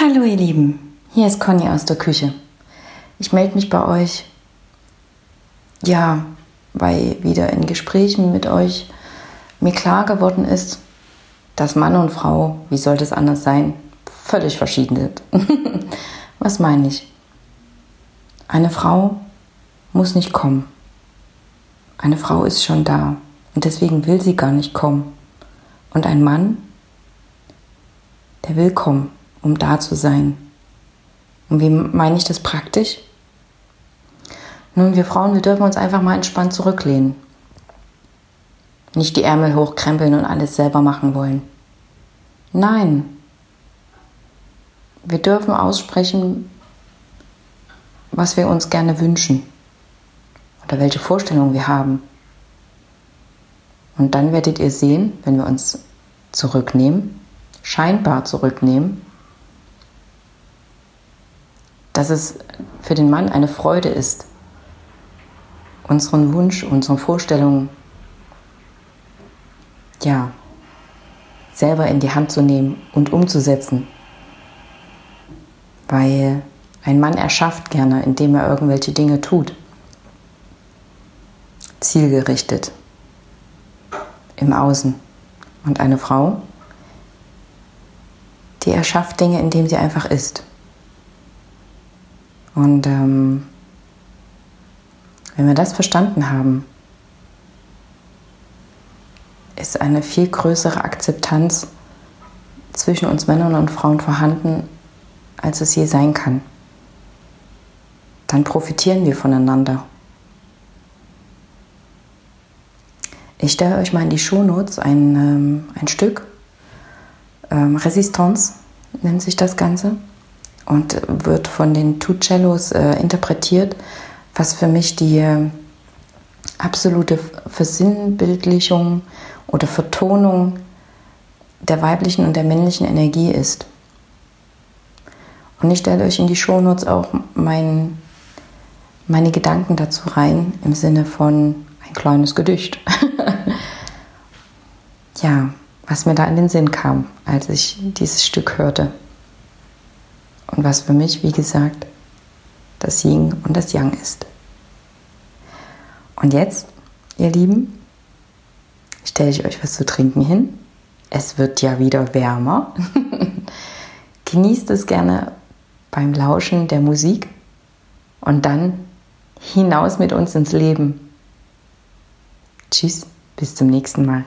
Hallo ihr Lieben, hier ist Conny aus der Küche. Ich melde mich bei euch, ja, weil wieder in Gesprächen mit euch mir klar geworden ist, dass Mann und Frau, wie sollte es anders sein, völlig verschieden sind. Was meine ich? Eine Frau muss nicht kommen. Eine Frau ist schon da und deswegen will sie gar nicht kommen. Und ein Mann, der will kommen um da zu sein. Und wie meine ich das praktisch? Nun, wir Frauen, wir dürfen uns einfach mal entspannt zurücklehnen. Nicht die Ärmel hochkrempeln und alles selber machen wollen. Nein. Wir dürfen aussprechen, was wir uns gerne wünschen oder welche Vorstellungen wir haben. Und dann werdet ihr sehen, wenn wir uns zurücknehmen, scheinbar zurücknehmen, dass es für den Mann eine Freude ist, unseren Wunsch, unsere Vorstellungen ja, selber in die Hand zu nehmen und umzusetzen. Weil ein Mann erschafft gerne, indem er irgendwelche Dinge tut. Zielgerichtet. Im Außen. Und eine Frau, die erschafft Dinge, indem sie einfach ist. Und ähm, wenn wir das verstanden haben, ist eine viel größere Akzeptanz zwischen uns Männern und Frauen vorhanden, als es je sein kann. Dann profitieren wir voneinander. Ich stelle euch mal in die Shownotes ein, ähm, ein Stück. Ähm, Resistance nennt sich das Ganze und wird von den Two Cellos äh, interpretiert, was für mich die absolute Versinnbildlichung oder Vertonung der weiblichen und der männlichen Energie ist. Und ich stelle euch in die Shownotes auch mein, meine Gedanken dazu rein, im Sinne von ein kleines Gedicht. ja, was mir da in den Sinn kam, als ich dieses Stück hörte. Und was für mich, wie gesagt, das Yin und das Yang ist. Und jetzt, ihr Lieben, stelle ich euch was zu trinken hin. Es wird ja wieder wärmer. Genießt es gerne beim Lauschen der Musik und dann hinaus mit uns ins Leben. Tschüss, bis zum nächsten Mal.